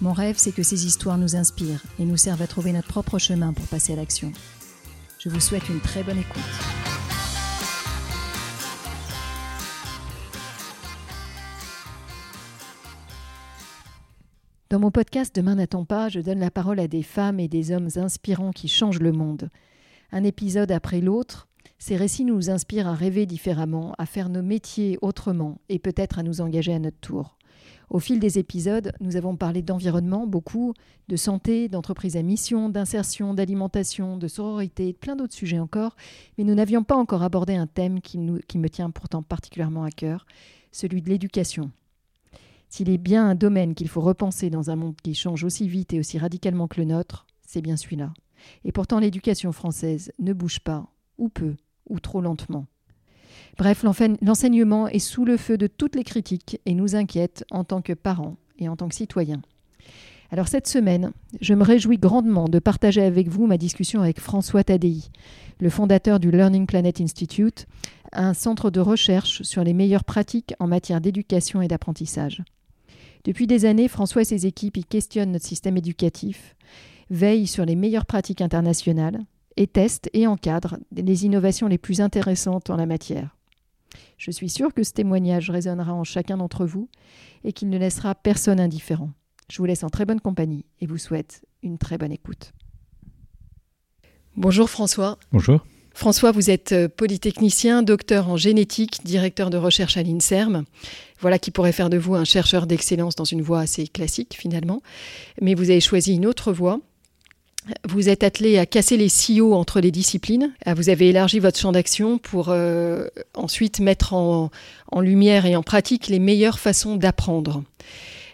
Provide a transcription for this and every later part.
Mon rêve, c'est que ces histoires nous inspirent et nous servent à trouver notre propre chemin pour passer à l'action. Je vous souhaite une très bonne écoute. Dans mon podcast Demain n'attend pas, je donne la parole à des femmes et des hommes inspirants qui changent le monde. Un épisode après l'autre, ces récits nous inspirent à rêver différemment, à faire nos métiers autrement et peut-être à nous engager à notre tour. Au fil des épisodes, nous avons parlé d'environnement beaucoup, de santé, d'entreprise à mission, d'insertion, d'alimentation, de sororité, de plein d'autres sujets encore, mais nous n'avions pas encore abordé un thème qui, qui me tient pourtant particulièrement à cœur, celui de l'éducation. S'il est bien un domaine qu'il faut repenser dans un monde qui change aussi vite et aussi radicalement que le nôtre, c'est bien celui-là. Et pourtant l'éducation française ne bouge pas, ou peu, ou trop lentement. Bref, l'enseignement est sous le feu de toutes les critiques et nous inquiète en tant que parents et en tant que citoyens. Alors cette semaine, je me réjouis grandement de partager avec vous ma discussion avec François Tadei, le fondateur du Learning Planet Institute, un centre de recherche sur les meilleures pratiques en matière d'éducation et d'apprentissage. Depuis des années, François et ses équipes y questionnent notre système éducatif, veillent sur les meilleures pratiques internationales et testent et encadrent les innovations les plus intéressantes en la matière. Je suis sûre que ce témoignage résonnera en chacun d'entre vous et qu'il ne laissera personne indifférent. Je vous laisse en très bonne compagnie et vous souhaite une très bonne écoute. Bonjour François. Bonjour. François, vous êtes euh, polytechnicien, docteur en génétique, directeur de recherche à l'INSERM. Voilà qui pourrait faire de vous un chercheur d'excellence dans une voie assez classique finalement. Mais vous avez choisi une autre voie. Vous êtes attelé à casser les silos entre les disciplines. Euh, vous avez élargi votre champ d'action pour euh, ensuite mettre en, lumière et en pratique les meilleures façons d'apprendre.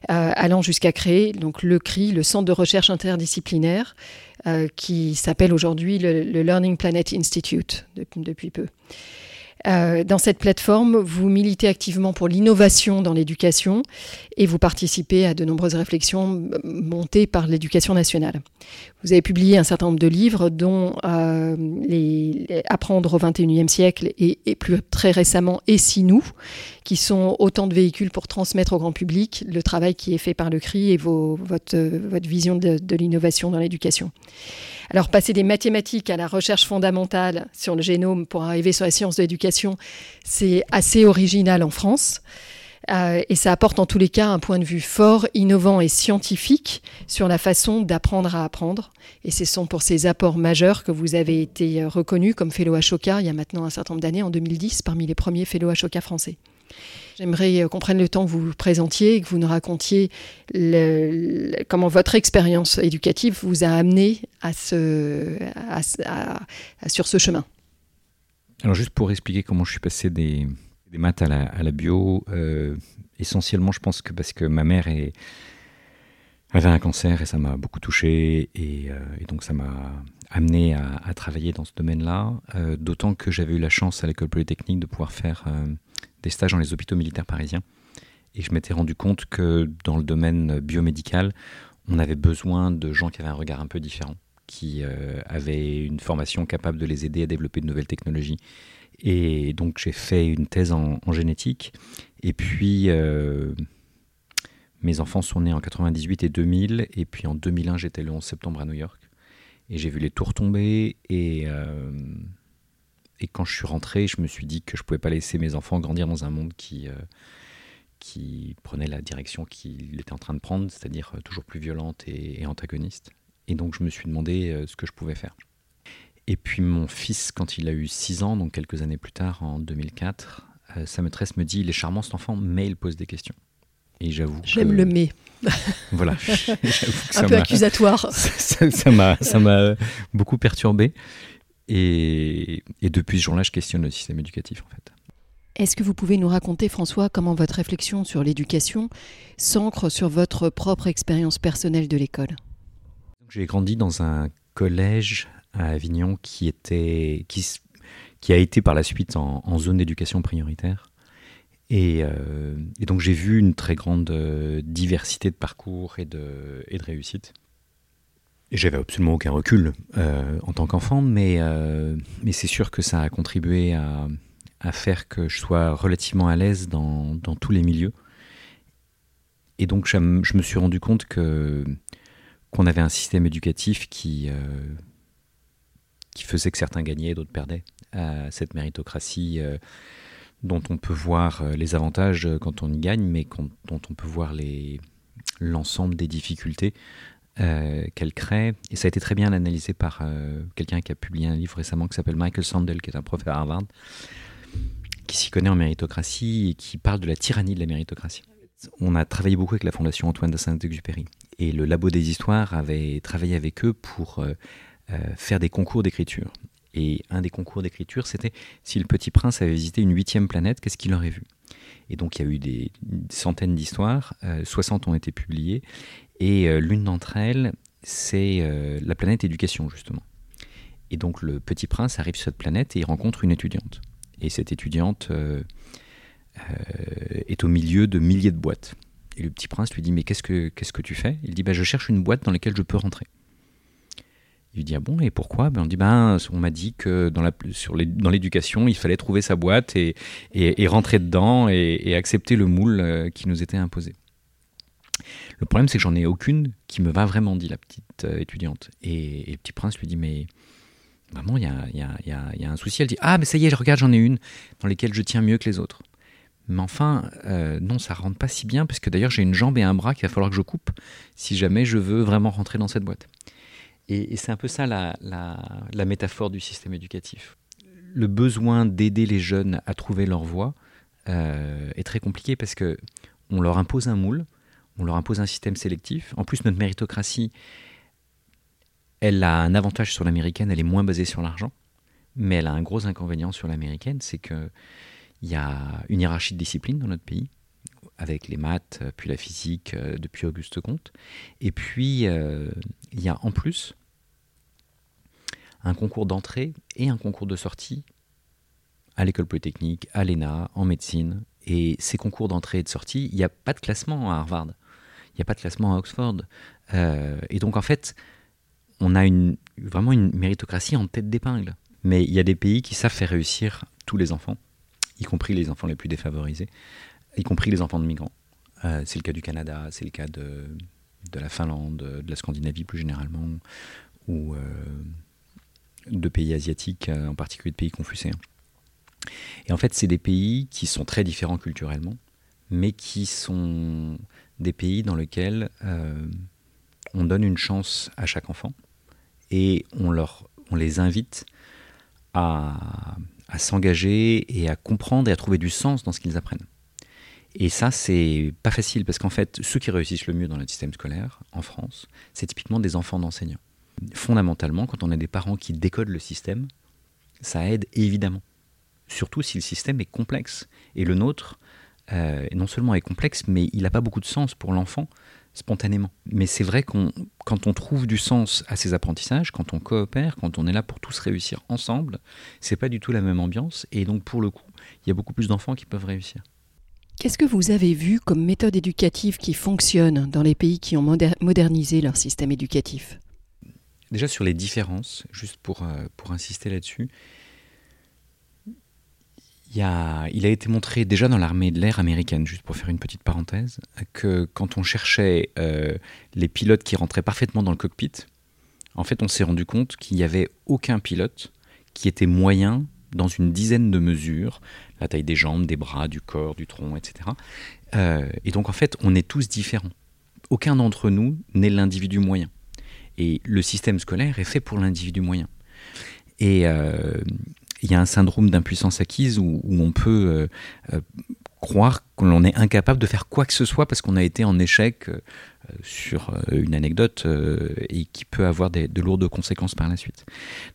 allant jusqu'à créer donc le CRI, le Centre de recherche interdisciplinaire, euh, qui s'appelle aujourd'hui le, Learning Planet Institute depuis, peu. Euh, dans cette plateforme, vous militez activement pour l'innovation dans l'éducation et vous participez à de nombreuses réflexions montées par l'éducation nationale. Vous avez publié un certain nombre de livres, dont euh, les, Apprendre au XXIe siècle et, plus très récemment Et si nous, qui sont autant de véhicules pour transmettre au grand public le travail qui est fait par le CRI et votre, vision de l'innovation dans l'éducation. Alors passer des mathématiques à la recherche fondamentale sur le génome pour arriver sur la science de l'éducation, c'est assez original en France. Euh, et ça apporte en tous les cas un point de vue fort, innovant et scientifique sur la façon d'apprendre à apprendre. Et ce sont pour ces apports majeurs que vous avez été reconnu comme fellow Ashoka il y a maintenant un certain nombre d'années, en 2010, parmi les premiers fellow Ashoka français. J'aimerais euh, qu'on prenne le temps que vous vous présentiez et que vous nous racontiez comment votre expérience éducative vous a amené à ce, sur ce chemin. Alors juste pour expliquer comment je suis passé des, maths à la, bio, euh, essentiellement je pense que parce que ma mère avait un cancer et ça m'a beaucoup touché et, euh, donc ça m'a amené à, travailler dans ce domaine-là, d'autant que j'avais eu la chance à l'école polytechnique de pouvoir faire des stages dans les hôpitaux militaires parisiens. Et je m'étais rendu compte que dans le domaine biomédical, on avait besoin de gens qui avaient un regard un peu différent, qui euh, avaient une formation capable de les aider à développer de nouvelles technologies. Et donc j'ai fait une thèse en, génétique. Et puis euh, mes enfants sont nés en 98 et 2000. Et puis en 2001, j'étais le 11 septembre à New York. Et j'ai vu les tours tomber. Et euh, et quand je suis rentré, je me suis dit que je ne pouvais pas laisser mes enfants grandir dans un monde qui, euh, qui prenait la direction qu'il était en train de prendre, c'est-à-dire euh, toujours plus violente et, antagoniste. Et donc je me suis demandé euh, ce que je pouvais faire. Et puis mon fils, quand il a eu 6 ans, donc quelques années plus tard, en 2004, sa maîtresse me dit, il est charmant cet enfant, mais il pose des questions. Et j'avoue. J'aime le mais. voilà. un peu accusatoire. Ça m'a beaucoup perturbé. Et, depuis ce jour-là, je questionne le système éducatif, en fait. Est-ce que vous pouvez nous raconter, François, comment votre réflexion sur l'éducation s'ancre sur votre propre expérience personnelle de l'école? J'ai grandi dans un collège à Avignon qui, était, qui, qui a été par la suite en, zone d'éducation prioritaire. Et, euh, et donc j'ai vu une très grande euh, diversité de parcours et de, et de réussite. J'avais absolument aucun recul euh, en tant qu'enfant, mais, mais c'est sûr que ça a contribué à, faire que je sois relativement à l'aise dans, tous les milieux. Et donc je, me suis rendu compte que qu'on avait un système éducatif qui, qui faisait que certains gagnaient et d'autres perdaient. cette méritocratie euh, dont on peut voir euh, les avantages quand on y gagne, mais dont on peut voir l'ensemble des difficultés euh, qu'elle crée. Et ça a été très bien analysé par quelqu'un qui a publié un livre récemment qui s'appelle Michael Sandel, qui est un prof à Harvard, qui s'y connaît en méritocratie et qui parle de la tyrannie de la méritocratie. On a travaillé beaucoup avec la Fondation Antoine de Saint-Exupéry. Et le Labo des Histoires avait travaillé avec eux pour euh, faire des concours d'écriture. Et un des concours d'écriture, c'était si le petit prince avait visité une huitième planète, qu'est-ce qu'il aurait vu? Et donc il y a eu des, centaines d'histoires, 60 euh, ont été publiées, et euh, l'une d'entre elles, c'est la planète éducation, justement. Et donc le petit prince arrive sur cette planète et il rencontre une étudiante. Et cette étudiante est au milieu de milliers de boîtes. Et le petit prince lui dit Mais qu'est-ce que, que tu fais? Il dit bah, Je cherche une boîte dans laquelle je peux rentrer. Il lui dit ah bon et pourquoi? Ben on dit ben on m'a dit que dans l'éducation il fallait trouver sa boîte et, et, rentrer dedans et, accepter le moule euh, qui nous était imposé. Le problème c'est que j'en ai aucune qui me va vraiment dit la petite euh, étudiante et, le petit prince lui dit mais maman il y a, y, a, y a, un souci elle dit ah mais ça y est je regarde j'en ai une dans lesquelles je tiens mieux que les autres. Mais enfin, euh, non, ça rentre pas si bien, parce que d'ailleurs j'ai une jambe et un bras qu'il va falloir que je coupe si jamais je veux vraiment rentrer dans cette boîte. Et, c'est un peu ça la, métaphore du système éducatif. Le besoin d'aider les jeunes à trouver leur voie euh, est très compliqué parce que on leur impose un moule, on leur impose un système sélectif. En plus, notre méritocratie, elle a un avantage sur l'américaine, elle est moins basée sur l'argent, mais elle a un gros inconvénient sur l'américaine, c'est qu'il y a une hiérarchie de discipline dans notre pays, avec les maths, puis la physique euh, depuis Auguste Comte. Et puis, euh, il y a en plus un concours d'entrée et un concours de sortie à l'école polytechnique, à l'ENA, en médecine. Et ces concours d'entrée et de sortie, il n'y a pas de classement à Harvard, il n'y a pas de classement à Oxford. Euh, et donc en fait, on a vraiment une méritocratie en tête d'épingle. Mais il y a des pays qui savent faire réussir tous les enfants, y compris les enfants les plus défavorisés, y compris les enfants de migrants. Euh, c'est le cas du Canada, c'est le cas de, de, la Finlande, de la Scandinavie plus généralement, ou euh, de pays asiatiques, euh, en particulier de pays confucéens. Et en fait, c'est des pays qui sont très différents culturellement, mais qui sont des pays dans lesquels euh, on donne une chance à chaque enfant et on, leur, on les invite à, à s'engager et à comprendre et à trouver du sens dans ce qu'ils apprennent. Et ça, c'est pas facile parce qu'en fait, ceux qui réussissent le mieux dans le système scolaire en France, c'est typiquement des enfants d'enseignants fondamentalement, quand on a des parents qui décodent le système, ça aide évidemment. Surtout si le système est complexe. Et le nôtre, euh, non seulement est complexe, mais il n'a pas beaucoup de sens pour l'enfant spontanément. Mais c'est vrai qu'on, quand on trouve du sens à ces apprentissages, quand on coopère, quand on est là pour tous réussir ensemble, c'est pas du tout la même ambiance. Et donc pour le coup, il y a beaucoup plus d'enfants qui peuvent réussir. Qu'est-ce que vous avez vu comme méthode éducative qui fonctionne dans les pays qui ont modernisé leur système éducatif? Déjà sur les différences, juste pour, euh, pour insister là-dessus, il, a, été montré déjà dans l'armée de l'air américaine, juste pour faire une petite parenthèse, que quand on cherchait euh, les pilotes qui rentraient parfaitement dans le cockpit, en fait on s'est rendu compte qu'il n'y avait aucun pilote qui était moyen dans une dizaine de mesures, la taille des jambes, des bras, du corps, du tronc, etc. Euh, et donc en fait on est tous différents. Aucun d'entre nous n'est l'individu moyen. Et le système scolaire est fait pour l'individu moyen. Et euh, il y a un syndrome d'impuissance acquise où, on peut euh, euh, croire qu'on est incapable de faire quoi que ce soit parce qu'on a été en échec sur une anecdote et qui peut avoir de lourdes conséquences par la suite.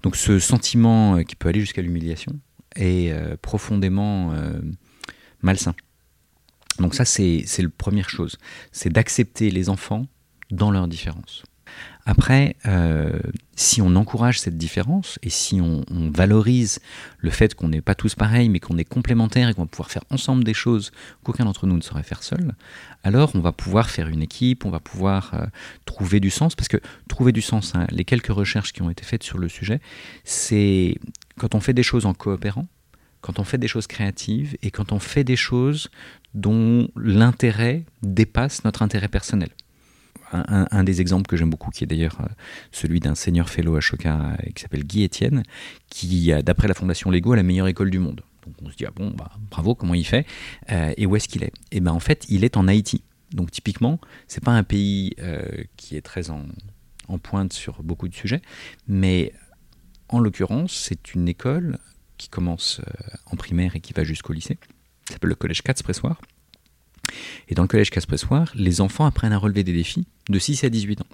Donc ce sentiment qui peut aller jusqu'à l'humiliation est profondément malsain. Donc ça, c'est la première chose. C'est d'accepter les enfants dans leurs différences. Après, euh, si on encourage cette différence et si on, valorise le fait qu'on n'est pas tous pareils, mais qu'on est complémentaires et qu'on va pouvoir faire ensemble des choses qu'aucun d'entre nous ne saurait faire seul, alors on va pouvoir faire une équipe, on va pouvoir euh, trouver du sens. Parce que trouver du sens, hein, les quelques recherches qui ont été faites sur le sujet, c'est quand on fait des choses en coopérant, quand on fait des choses créatives et quand on fait des choses dont l'intérêt dépasse notre intérêt personnel un, des exemples que j'aime beaucoup, qui est d'ailleurs euh, celui d'un senior fellow à Choca euh, qui s'appelle Guy Etienne, qui, d'après la Fondation Lego, a la meilleure école du monde. Donc on se dit, ah bon, bah, bravo, comment il fait euh, Et où est-ce qu'il est? Et bien en fait, il est en Haïti. Donc typiquement, c'est pas un pays qui est très en, pointe sur beaucoup de sujets, mais en l'occurrence, c'est une école qui commence en primaire et qui va jusqu'au lycée. Ça s'appelle le collège Katz-Pressoir. Et dans le collège Caspressoir, les enfants apprennent à relever des défis de 6 à 18 ans.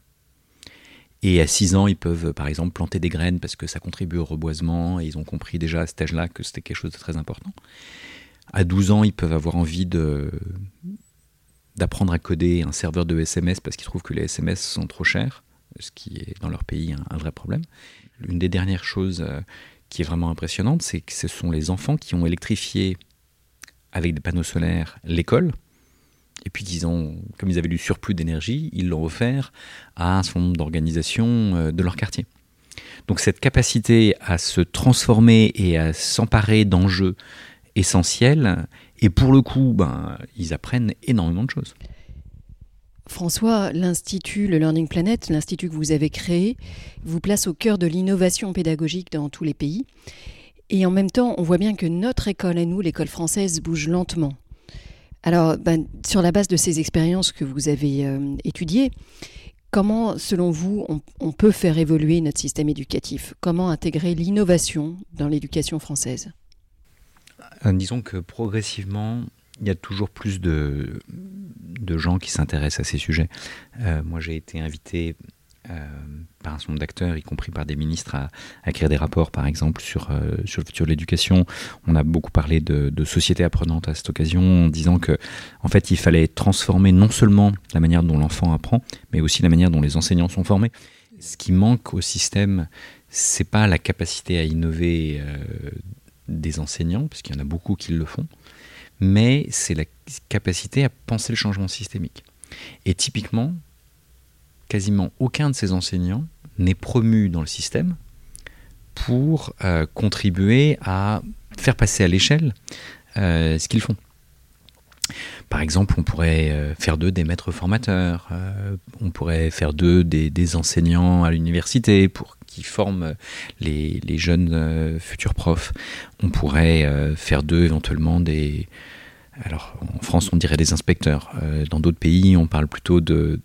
Et à 6 ans, ils peuvent par exemple planter des graines parce que ça contribue au reboisement et ils ont compris déjà à cet âge-là que c'était quelque chose de très important. À 12 ans, ils peuvent avoir envie d'apprendre à coder un serveur de SMS parce qu'ils trouvent que les SMS sont trop chers, ce qui est dans leur pays un, vrai problème. Une des dernières choses euh, qui est vraiment impressionnante, c'est que ce sont les enfants qui ont électrifié avec des panneaux solaires l'école et puis, disons, comme ils avaient du surplus d'énergie, ils l'ont offert à un certain nombre d'organisations euh, de leur quartier. Donc cette capacité à se transformer et à s'emparer d'enjeux essentiels, et pour le coup, ben, ils apprennent énormément de choses. François, l'Institut, le Learning Planet, l'Institut que vous avez créé, vous place au cœur de l'innovation pédagogique dans tous les pays. Et en même temps, on voit bien que notre école à nous, l'école française, bouge lentement. Alors, ben, sur la base de ces expériences que vous avez euh, étudiées, comment, selon vous, on, peut faire évoluer notre système éducatif? Comment intégrer l'innovation dans l'éducation française? Euh, Disons que progressivement, il y a toujours plus de, gens qui s'intéressent à ces sujets. Euh, moi, j'ai été invité par un certain nombre d'acteurs, y compris par des ministres, à, écrire des rapports, par exemple, sur, euh, sur le futur de l'éducation. On a beaucoup parlé de, de société apprenante à cette occasion, en disant que, en fait, il fallait transformer non seulement la manière dont l'enfant apprend, mais aussi la manière dont les enseignants sont formés. Ce qui manque au système, c'est pas la capacité à innover euh, des enseignants, parce qu'il y en a beaucoup qui le font, mais c'est la capacité à penser le changement systémique. Et typiquement, quasiment aucun de ces enseignants n'est promu dans le système pour euh, contribuer à faire passer à l'échelle euh, ce qu'ils font. Par exemple, on pourrait euh, faire d'eux des maîtres formateurs, on pourrait faire d'eux des, enseignants à l'université pour qui forment les, les jeunes futurs profs. On pourrait faire d'eux éventuellement des, alors en France on dirait des inspecteurs, euh, dans d'autres pays on parle plutôt de,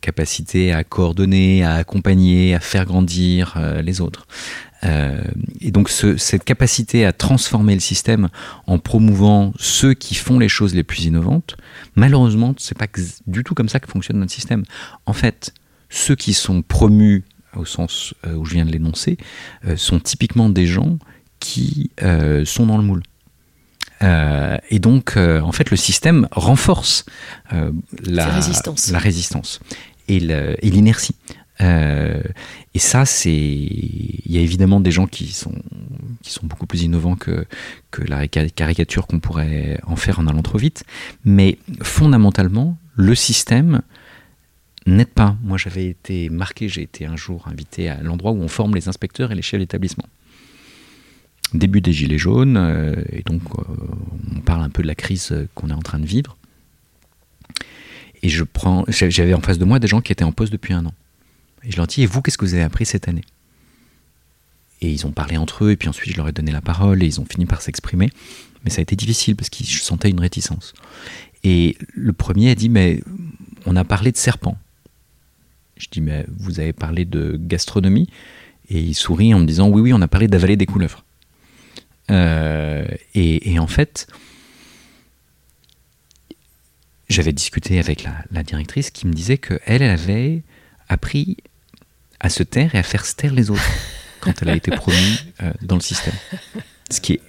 capacité à coordonner, à accompagner, à faire grandir euh, les autres. Euh, et donc cette capacité à transformer le système en promouvant ceux qui font les choses les plus innovantes, malheureusement c'est pas du tout comme ça que fonctionne notre système. En fait, ceux qui sont promus au sens où je viens de l'énoncer sont typiquement des gens qui sont dans le moule. Euh, et donc, euh, en fait, le système renforce euh, la, résistance. la, résistance. et l'inertie. et ça, c'est, il y a évidemment des gens qui sont qui sont beaucoup plus innovants que que la caricature qu'on pourrait en faire en allant trop vite. Mais fondamentalement, le système n'aide pas. Moi, j'avais été marqué, j'ai été un jour invité à l'endroit où on forme les inspecteurs et les chefs d'établissement début des Gilets jaunes, euh, et donc euh, on parle un peu de la crise qu'on est en train de vivre. Et je prends, j'avais en face de moi des gens qui étaient en poste depuis un an. Et je leur dis, et vous, qu'est-ce que vous avez appris cette année? Et ils ont parlé entre eux, et puis ensuite je leur ai donné la parole, et ils ont fini par s'exprimer. Mais ça a été difficile parce qu'ils sentaient une réticence. Et le premier a dit, mais on a parlé de serpents. Je dis, mais vous avez parlé de gastronomie? Et il sourit en me disant, oui, oui, on a parlé d'avaler des couleuvres. Euh, et, en fait, j'avais discuté avec la, directrice qui me disait qu'elle, elle avait appris à se taire et à faire se taire les autres quand elle a été promue euh, dans le système. Ce qui est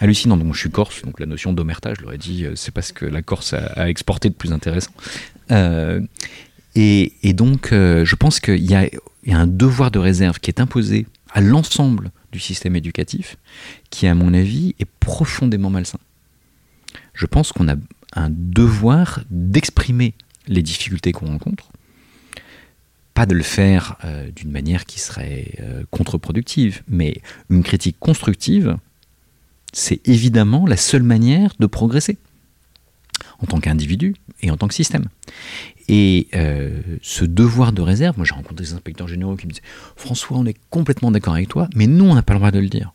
hallucinant. Donc je suis corse, donc la notion d'omerta, je leur ai dit, c'est parce que la Corse a, exporté de plus intéressant. Et, donc, je pense qu'il y, y a, un devoir de réserve qui est imposé à l'ensemble du système éducatif, qui, à mon avis, est profondément malsain. Je pense qu'on a un devoir d'exprimer les difficultés qu'on rencontre, pas de le faire euh, d'une manière qui serait euh, contre-productive, mais une critique constructive, c'est évidemment la seule manière de progresser en tant qu'individu et en tant que système. Et euh, ce devoir de réserve, moi j'ai rencontré des inspecteurs généraux qui me disaient François, on est complètement d'accord avec toi, mais nous on n'a pas le droit de le dire.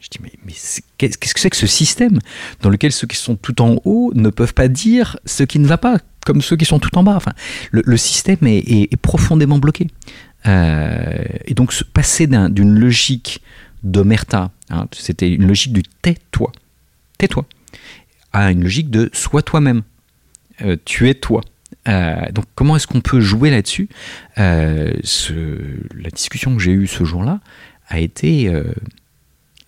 Je dis mais, mais qu'est-ce que c'est que ce système dans lequel ceux qui sont tout en haut ne peuvent pas dire ce qui ne va pas, comme ceux qui sont tout en bas? Enfin, le, système est, profondément bloqué. Euh, et donc passer d'une logique d'omerta, hein, c'était une logique du tais-toi, tais-toi, à une logique de sois toi-même, euh, tu es toi. Euh, donc comment est-ce qu'on peut jouer là-dessus? La discussion que j'ai eue ce jour-là a été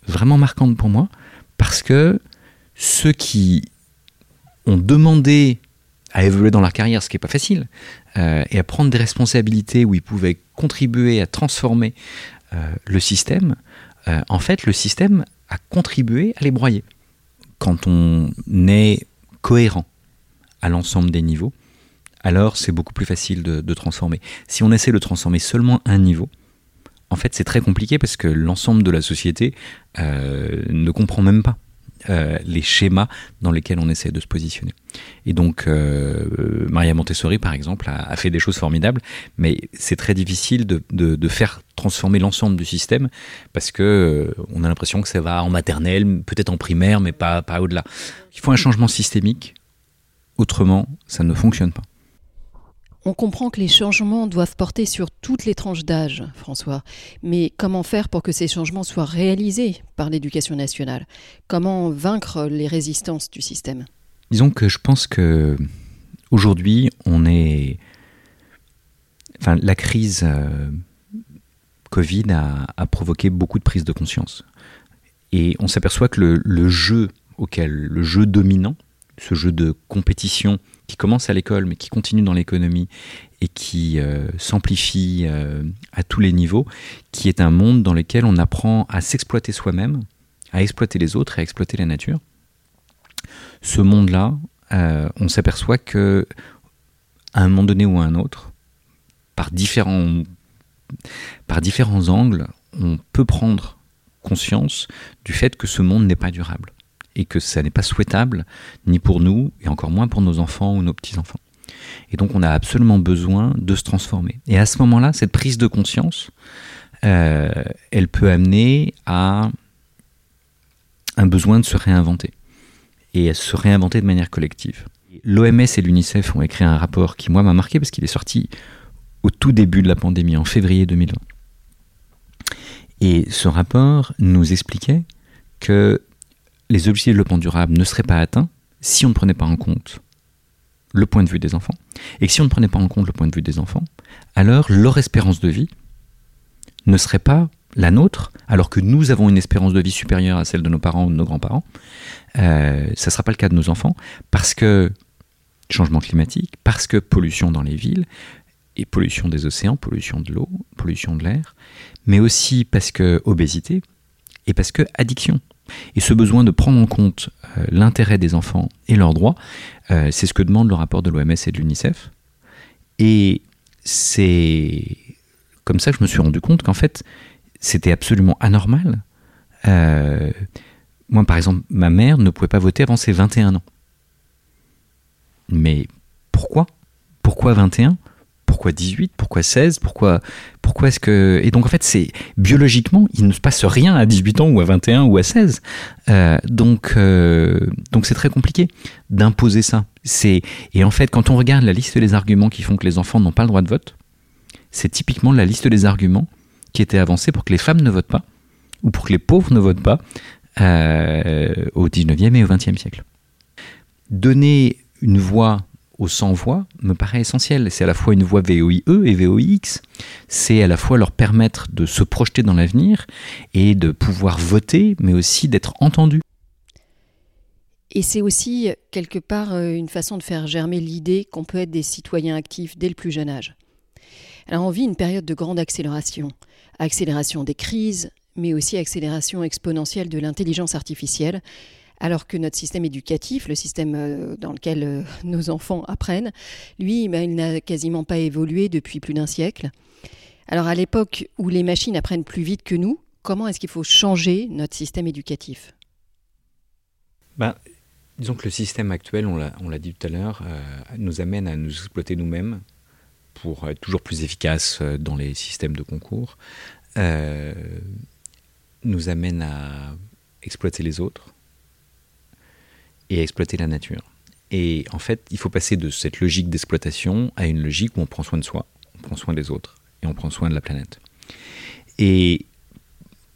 vraiment marquante pour moi parce que ceux qui ont demandé à évoluer dans leur carrière, ce qui n'est pas facile, et à prendre des responsabilités où ils pouvaient contribuer à transformer le système, en fait le système a contribué à les broyer. Quand on est cohérent à l'ensemble des niveaux, alors c'est beaucoup plus facile de, transformer. Si on essaie de transformer seulement un niveau, en fait c'est très compliqué parce que l'ensemble de la société euh, ne comprend même pas euh, les schémas dans lesquels on essaie de se positionner. Et donc, euh, Maria Montessori, par exemple, a, fait des choses formidables, mais c'est très difficile de, faire transformer l'ensemble du système parce que on a l'impression que ça va en maternelle, peut-être en primaire, mais pas, pas au-delà. Il faut un changement systémique, autrement, ça ne fonctionne pas. On comprend que les changements doivent porter sur toutes les tranches d'âge, François. Mais comment faire pour que ces changements soient réalisés par l'éducation nationale? Comment vaincre les résistances du système? Disons que je pense que aujourd'hui, on est. Enfin, la crise euh, Covid a, provoqué beaucoup de prise de conscience. Et on s'aperçoit que le jeu auquel, le jeu dominant, ce jeu de compétition qui commence à l'école mais qui continue dans l'économie et qui euh, s'amplifie euh, à tous les niveaux, qui est un monde dans lequel on apprend à s'exploiter soi-même, à exploiter les autres et à exploiter la nature. Ce monde-là, euh, on s'aperçoit que un moment donné ou à un autre, par différents angles, on peut prendre conscience du fait que ce monde n'est pas durable et que ça n'est pas souhaitable ni pour nous et encore moins pour nos enfants ou nos petits-enfants. Et donc on a absolument besoin de se transformer. Et à ce moment-là, cette prise de conscience, euh, elle peut amener à un besoin de se réinventer et à se réinventer de manière collective. L'OMS et l'UNICEF ont écrit un rapport qui, moi, m'a marqué parce qu'il est sorti au tout début de la pandémie, en février 2020. Et ce rapport nous expliquait que les objectifs de développement durable ne seraient pas atteints si on ne prenait pas en compte le point de vue des enfants. Et si on ne prenait pas en compte le point de vue des enfants, alors leur espérance de vie ne serait pas la nôtre, alors que nous avons une espérance de vie supérieure à celle de nos parents ou de nos grands-parents. Euh, ça ne sera pas le cas de nos enfants, parce que changement climatique, parce que pollution dans les villes, et pollution des océans, pollution de l'eau, pollution de l'air, mais aussi parce que obésité, et parce que addiction. Et ce besoin de prendre en compte euh, l'intérêt des enfants et leurs droits, euh, c'est ce que demande le rapport de l'OMS et de l'UNICEF. Et c'est comme ça que je me suis rendu compte qu'en fait, c'était absolument anormal. Euh, moi, par exemple, ma mère ne pouvait pas voter avant ses 21 ans. Mais pourquoi? Pourquoi 21 pourquoi 18 Pourquoi 16 Pourquoi, pourquoi est-ce que... Et donc en fait, c'est biologiquement, il ne se passe rien à 18 ans ou à 21 ou à 16. Euh, donc euh, donc c'est très compliqué d'imposer ça. C'est Et en fait, quand on regarde la liste des arguments qui font que les enfants n'ont pas le droit de vote, c'est typiquement la liste des arguments qui étaient avancés pour que les femmes ne votent pas ou pour que les pauvres ne votent pas euh, au 19e et au 20e siècle. Donner une voix aux 100 voix me paraît essentiel. C'est à la fois une voix VOIE et VOIX. C'est à la fois leur permettre de se projeter dans l'avenir et de pouvoir voter, mais aussi d'être entendu. Et c'est aussi quelque part euh, une façon de faire germer l'idée qu'on peut être des citoyens actifs dès le plus jeune âge. Alors on vit une période de grande accélération. Accélération des crises, mais aussi accélération exponentielle de l'intelligence artificielle, alors que notre système éducatif, le système euh, dans lequel euh, nos enfants apprennent, lui, ben, il n'a quasiment pas évolué depuis plus d'un siècle. Alors à l'époque où les machines apprennent plus vite que nous, comment est-ce qu'il faut changer notre système éducatif? Ben, Disons que le système actuel, on l'a dit tout à l'heure, euh, nous amène à nous exploiter nous-mêmes pour être toujours plus efficaces dans les systèmes de concours, nous amène à exploiter les autres, et à exploiter la nature. Et en fait, il faut passer de cette logique d'exploitation à une logique où on prend soin de soi, on prend soin des autres et on prend soin de la planète. Et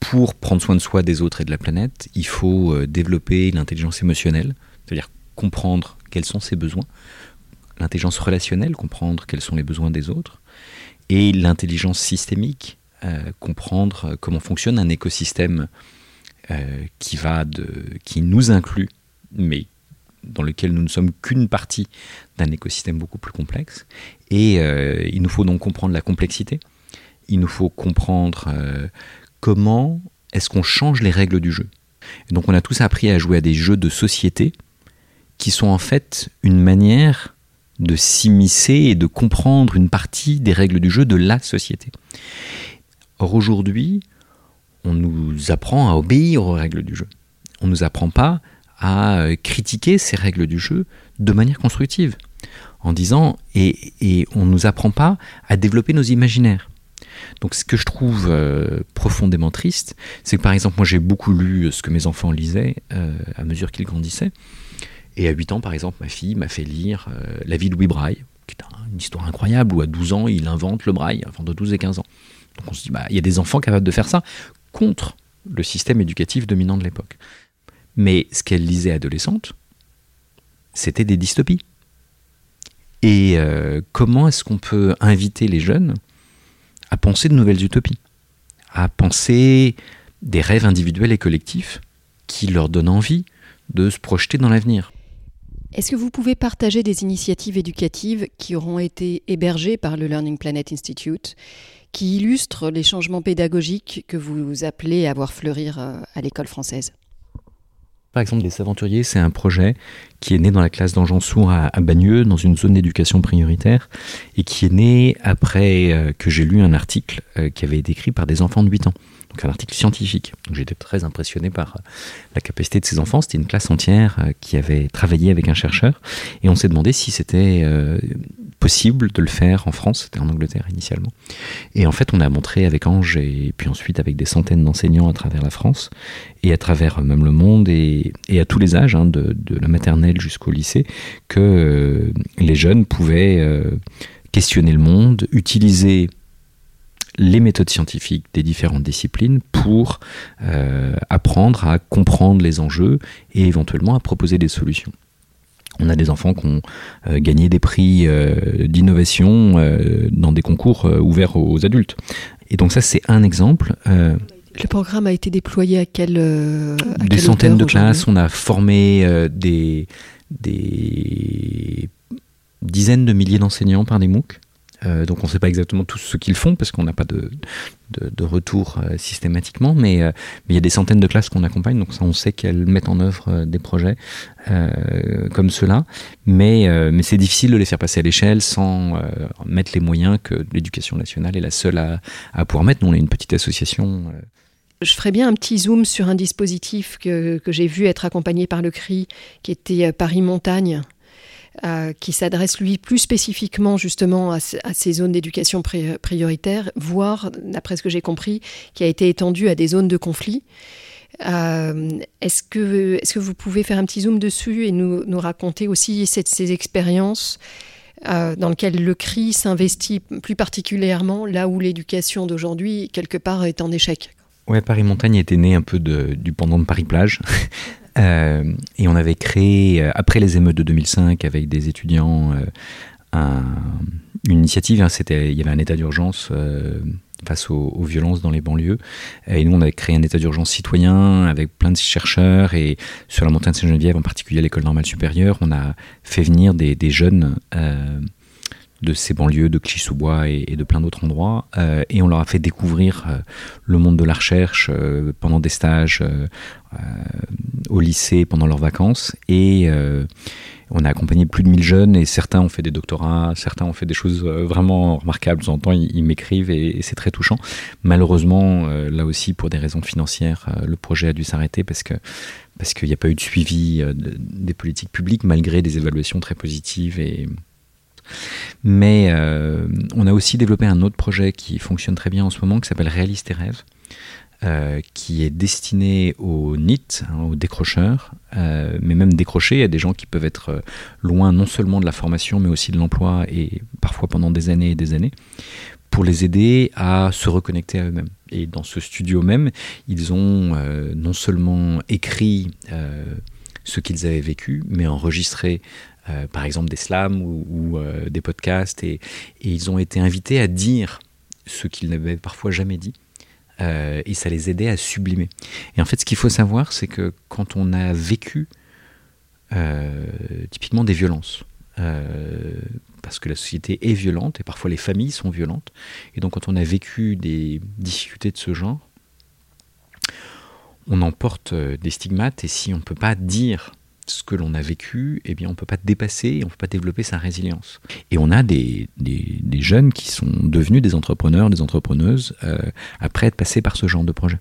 pour prendre soin de soi, des autres et de la planète, il faut euh, développer l'intelligence émotionnelle, c'est-à-dire comprendre quels sont ses besoins, l'intelligence relationnelle, comprendre quels sont les besoins des autres, et l'intelligence systémique, euh, comprendre euh, comment fonctionne un écosystème qui, va de, qui nous inclut mais dans lequel nous ne sommes qu'une partie d'un écosystème beaucoup plus complexe. Et euh, il nous faut donc comprendre la complexité. Il nous faut comprendre euh, comment est-ce qu'on change les règles du jeu. donc on a tous appris à jouer à des jeux de société qui sont en fait une manière de s'immiscer et de comprendre une partie des règles du jeu de la société. Or aujourd'hui, on nous apprend à obéir aux règles du jeu. On ne nous apprend pas à euh, critiquer ces règles du jeu de manière constructive, en disant, et, on ne nous apprend pas à développer nos imaginaires. Donc ce que je trouve euh, profondément triste, c'est que par exemple, moi j'ai beaucoup lu ce que mes enfants lisaient euh, à mesure qu'ils grandissaient. Et à 8 ans, par exemple, ma fille m'a fait lire La vie de Louis Braille, qui est une histoire incroyable, où à 12 ans, il invente le braille, enfin de 12 et 15 ans. Donc on se dit, bah, il y a des enfants capables de faire ça contre le système éducatif dominant de l'époque. Mais ce qu'elle lisait adolescente, c'était des dystopies. Et euh, comment est-ce qu'on peut inviter les jeunes à penser de nouvelles utopies, à penser des rêves individuels et collectifs qui leur donnent envie de se projeter dans l'avenir? Est-ce que vous pouvez partager des initiatives éducatives qui auront été hébergées par le Learning Planet Institute, qui illustrent les changements pédagogiques que vous appelez à voir fleurir euh, à l'école française? Par exemple, Les Aventuriers, c'est un projet qui est né dans la classe d'Angensour à, à Bagneux, dans une zone d'éducation prioritaire, et qui est né après euh, que j'ai lu un article euh, qui avait été écrit par des enfants de 8 ans. Un article scientifique. J'étais très impressionné par euh, la capacité de ces enfants. C'était une classe entière qui avait travaillé avec un chercheur, et on s'est demandé si c'était possible de le faire en France, c'était en Angleterre initialement. Et en fait, on a montré avec Ange et puis ensuite avec des centaines d'enseignants à travers la France et à travers même le monde et, à tous les âges, hein, de, la maternelle jusqu'au lycée, que euh, les jeunes pouvaient euh, questionner le monde, utiliser les méthodes scientifiques des différentes disciplines pour euh, apprendre à comprendre les enjeux et éventuellement à proposer des solutions. On a des enfants qui ont euh, gagné des prix euh, d'innovation dans des concours ouverts aux adultes. Et donc ça, c'est un exemple. Le programme a été déployé à quelle Des centaines de classes. On a formé des, des dizaines de milliers d'enseignants par des MOOC. Euh, donc on ne sait pas exactement tout ce qu'ils font parce qu'on n'a pas de, de, retour euh, systématiquement, mais, euh, mais il y a des centaines de classes qu'on accompagne, donc ça on sait qu'elles mettent en œuvre des projets comme cela, mais, mais c'est difficile de les faire passer à l'échelle sans mettre les moyens que l'éducation nationale est la seule à, à pouvoir mettre. Nous on est une petite association. Je ferais bien un petit zoom sur un dispositif que, que j'ai vu être accompagné par le CRI, qui était Paris Montagne, euh, qui s'adresse lui plus spécifiquement justement à, ces zones d'éducation prioritaire, voire, d'après ce que j'ai compris, qui a été étendu à des zones de conflit. Euh, est-ce que, est que vous pouvez faire un petit zoom dessus et nous, nous raconter aussi cette, ces expériences euh, dans lesquelles le CRI s'investit plus particulièrement là où l'éducation d'aujourd'hui, quelque part, est en échec? Ouais, Paris Montagne était né un peu de, du pendant de Paris Plage. et on avait créé, après les émeutes de 2005, avec des étudiants, une initiative. Hein, il y avait un état d'urgence face aux, violences dans les banlieues. Et nous, on avait créé un état d'urgence citoyen avec plein de chercheurs. Et sur la montagne Saint-Geneviève, en particulier l'école normale supérieure, on a fait venir des, jeunes euh, de ces banlieues, de Clichy-sous-Bois et, de plein d'autres endroits. Euh, et on leur a fait découvrir euh, le monde de la recherche pendant des stages au lycée, pendant leurs vacances. Et on a accompagné plus de 1000 jeunes et certains ont fait des doctorats, certains ont fait des choses euh, vraiment remarquables. En temps, ils, m'écrivent et, c'est très touchant. Malheureusement, euh, là aussi, pour des raisons financières, euh, le projet a dû s'arrêter parce que parce qu'il n'y a pas eu de suivi des politiques publiques malgré des évaluations très positives et mais on a aussi développé un autre projet qui fonctionne très bien en ce moment qui s'appelle Réaliste tes rêves euh, qui est destiné aux NIT, hein, aux décrocheurs, euh, mais même décrochés, à des gens qui peuvent être euh, loin non seulement de la formation, mais aussi de l'emploi, et parfois pendant des années et des années, pour les aider à se reconnecter à eux-mêmes. Et dans ce studio même, ils ont non seulement écrit ce qu'ils avaient vécu, mais enregistré par exemple des slams ou, des podcasts, et, ils ont été invités à dire ce qu'ils n'avaient parfois jamais dit euh, et ça les aidait à sublimer. Et en fait, ce qu'il faut savoir, c'est que quand on a vécu euh, typiquement des violences, euh, parce que la société est violente et parfois les familles sont violentes, et donc quand on a vécu des difficultés de ce genre, on emporte des stigmates et si on ne peut pas dire ce que l'on a vécu, eh bien, on ne peut pas dépasser, on ne peut pas développer sa résilience. Et on a des, des, jeunes qui sont devenus des entrepreneurs, des entrepreneuses, euh, après être passés par ce genre de projet.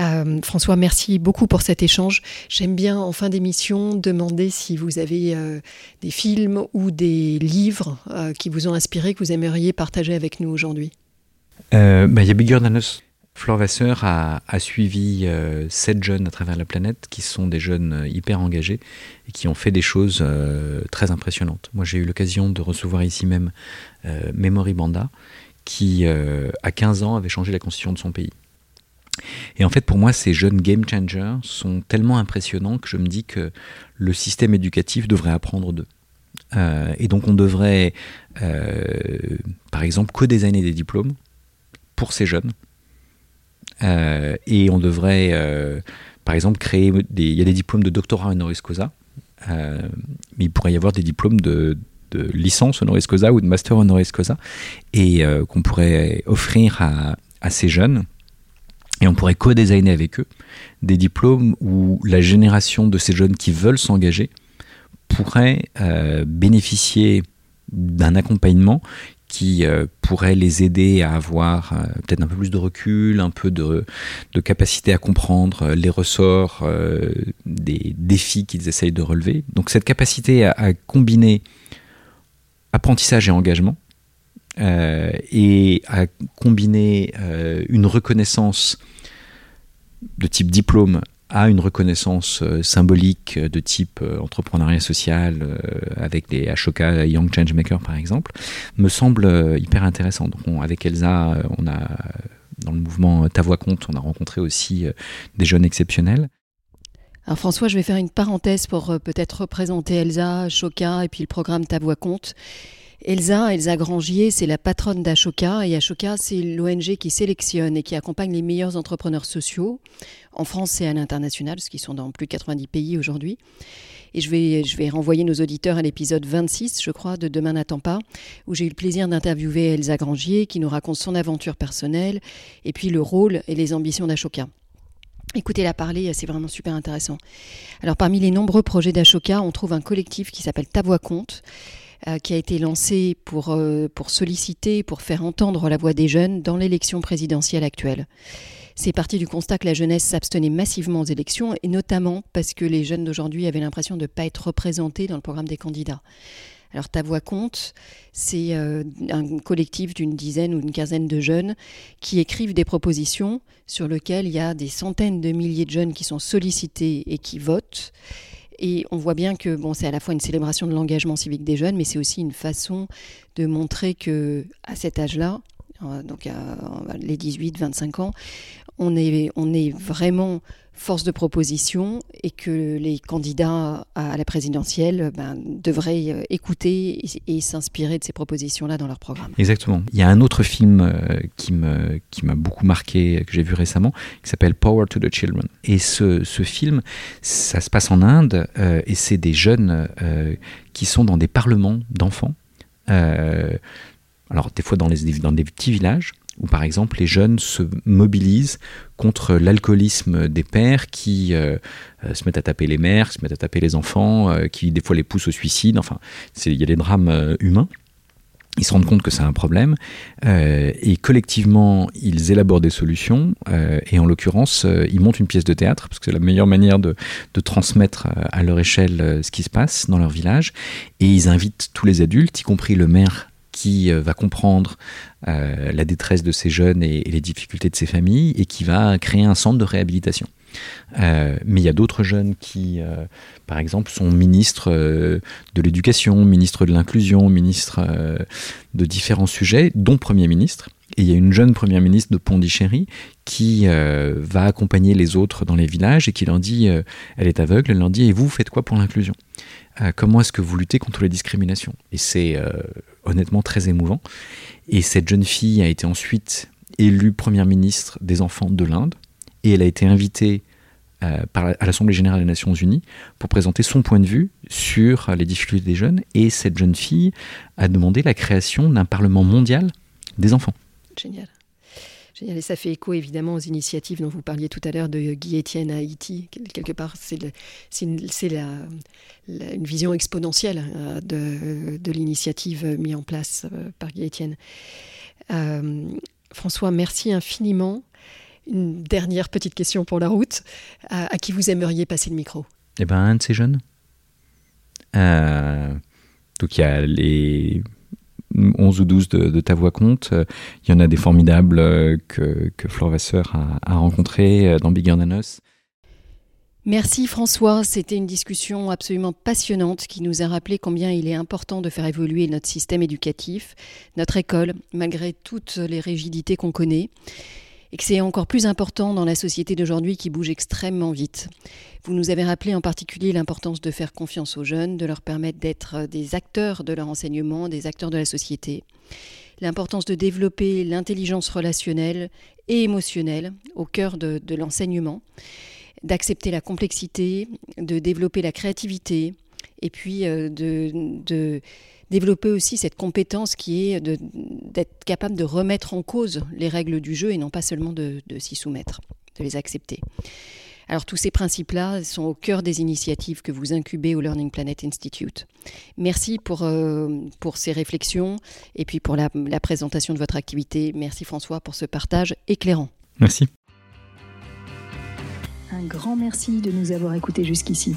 Euh, François, merci beaucoup pour cet échange. J'aime bien en fin d'émission demander si vous avez euh, des films ou des livres qui vous ont inspiré, que vous aimeriez partager avec nous aujourd'hui. Bah, il y a Bigger Than Us Flore Vasseur a, suivi euh, sept jeunes à travers la planète qui sont des jeunes euh, hyper engagés et qui ont fait des choses euh, très impressionnantes. Moi, j'ai eu l'occasion de recevoir ici même Memory Banda, qui, à 15 ans, avait changé la constitution de son pays. Et en fait, pour moi, ces jeunes game changers sont tellement impressionnants que je me dis que le système éducatif devrait apprendre d'eux. et donc, on devrait, par exemple, co-designer des diplômes pour ces jeunes et on devrait, euh, par exemple, créer des. Il y a des diplômes de doctorat honoris causa, euh, mais il pourrait y avoir des diplômes de, licence honoris causa ou de master honoris causa, et qu'on pourrait offrir à, à, ces jeunes. Et on pourrait co-designer avec eux des diplômes où la génération de ces jeunes qui veulent s'engager pourrait bénéficier d'un accompagnement qui euh, pourrait les aider à avoir euh, peut-être un peu plus de recul, un peu de, capacité à comprendre euh, les ressorts des défis qu'ils essayent de relever. Donc cette capacité à, combiner apprentissage et engagement, et à combiner une reconnaissance de type diplôme a une reconnaissance euh, symbolique de type euh, entrepreneuriat social euh, avec les Ashoka Young Changemaker par exemple, me semble hyper intéressant. Donc avec Elsa, on a dans le mouvement Ta voix compte, on a rencontré aussi des jeunes exceptionnels. Alors François, je vais faire une parenthèse pour peut-être représenter Elsa, Ashoka et puis le programme Ta voix compte. Elsa, Elsa Grangier, c'est la patronne d'Ashoka et Ashoka, c'est l'ONG qui sélectionne et qui accompagne les meilleurs entrepreneurs sociaux en France et à l'international, parce qu'ils sont dans plus de 90 pays aujourd'hui. Et je vais, je vais renvoyer nos auditeurs à l'épisode 26, je crois, de Demain n'attend pas, où j'ai eu le plaisir d'interviewer Elsa Grangier, qui nous raconte son aventure personnelle, et puis le rôle et les ambitions d'Ashoka. Écoutez-la parler, c'est vraiment super intéressant. Alors parmi les nombreux projets d'Ashoka, on trouve un collectif qui s'appelle Ta Voix Compte, qui a été lancé pour, euh, pour solliciter, pour faire entendre la voix des jeunes dans l'élection présidentielle actuelle. C'est parti du constat que la jeunesse s'abstenait massivement aux élections, et notamment parce que les jeunes d'aujourd'hui avaient l'impression de ne pas être représentés dans le programme des candidats. Alors ta voix compte, c'est euh, un collectif d'une dizaine ou d'une quinzaine de jeunes qui écrivent des propositions sur lesquelles il y a des centaines de milliers de jeunes qui sont sollicités et qui votent. Et on voit bien que bon, c'est à la fois une célébration de l'engagement civique des jeunes, mais c'est aussi une façon de montrer que à cet âge-là, donc les 18-25 ans, on est, on est vraiment force de proposition et que les candidats à la présidentielle ben, devraient euh, écouter et, s'inspirer de ces propositions-là dans leur programme. Exactement. Il y a un autre film euh, qui m'a qui beaucoup marqué, que j'ai vu récemment, qui s'appelle Power to the Children. Et ce, ce film, ça se passe en Inde euh, et c'est des jeunes qui sont dans des parlements d'enfants. Alors des fois dans, les, dans des petits villages où par exemple les jeunes se mobilisent contre l'alcoolisme des pères qui euh, euh, se mettent à taper les mères, se mettent à taper les enfants, euh, qui des fois les poussent au suicide, enfin il y a des drames humains. Ils se rendent compte que c'est un problème et collectivement ils élaborent des solutions et en l'occurrence ils montent une pièce de théâtre parce que c'est la meilleure manière de, de transmettre à leur échelle ce qui se passe dans leur village et ils invitent tous les adultes, y compris le maire qui euh, va comprendre euh, la détresse de ces jeunes et, les difficultés de ces familles et qui va créer un centre de réhabilitation. Euh, mais il y a d'autres jeunes qui, par exemple, sont ministres de l'éducation, ministres de l'inclusion, ministres de différents sujets, dont Premier ministre. Et il y a une jeune Première ministre de Pondichéry qui va accompagner les autres dans les villages et qui leur dit, elle est aveugle, elle leur dit, et vous faites quoi pour l'inclusion? Comment est-ce que vous luttez contre les discriminations? Et c'est honnêtement très émouvant. Et cette jeune fille a été ensuite élue première ministre des enfants de l'Inde et elle a été invitée euh, à l'Assemblée générale des Nations unies pour présenter son point de vue sur les difficultés des jeunes. Et cette jeune fille a demandé la création d'un Parlement mondial des enfants. Génial. Et ça fait écho évidemment aux initiatives dont vous parliez tout à l'heure de Guy Etienne à Haïti. Quelque part, c'est une, vision exponentielle euh, de, de l'initiative mise en place euh, par Guy Etienne. Euh, François, merci infiniment. Une dernière petite question pour la route. À, qui vous aimeriez passer le micro? Eh bien, un de ces jeunes. donc il y a les 11 ou 12 de, ta voix compte. Il y en a des formidables euh, que, que Flore Vasseur a, a euh, dans Bigger Than Us. Merci François, c'était une discussion absolument passionnante qui nous a rappelé combien il est important de faire évoluer notre système éducatif, notre école, malgré toutes les rigidités qu'on connaît et que c'est encore plus important dans la société d'aujourd'hui qui bouge extrêmement vite. Vous nous avez rappelé en particulier l'importance de faire confiance aux jeunes, de leur permettre d'être des acteurs de leur enseignement, des acteurs de la société, l'importance de développer l'intelligence relationnelle et émotionnelle au cœur de, l'enseignement, d'accepter la complexité, de développer la créativité, et puis euh, de développer aussi cette compétence qui est d'être capable de remettre en cause les règles du jeu et non pas seulement de, s'y soumettre, de les accepter. Alors tous ces principes-là sont au cœur des initiatives que vous incubez au Learning Planet Institute. Merci pour, euh, pour ces réflexions et puis pour la, la présentation de votre activité. Merci François pour ce partage éclairant. Merci. Un grand merci de nous avoir écoutés jusqu'ici.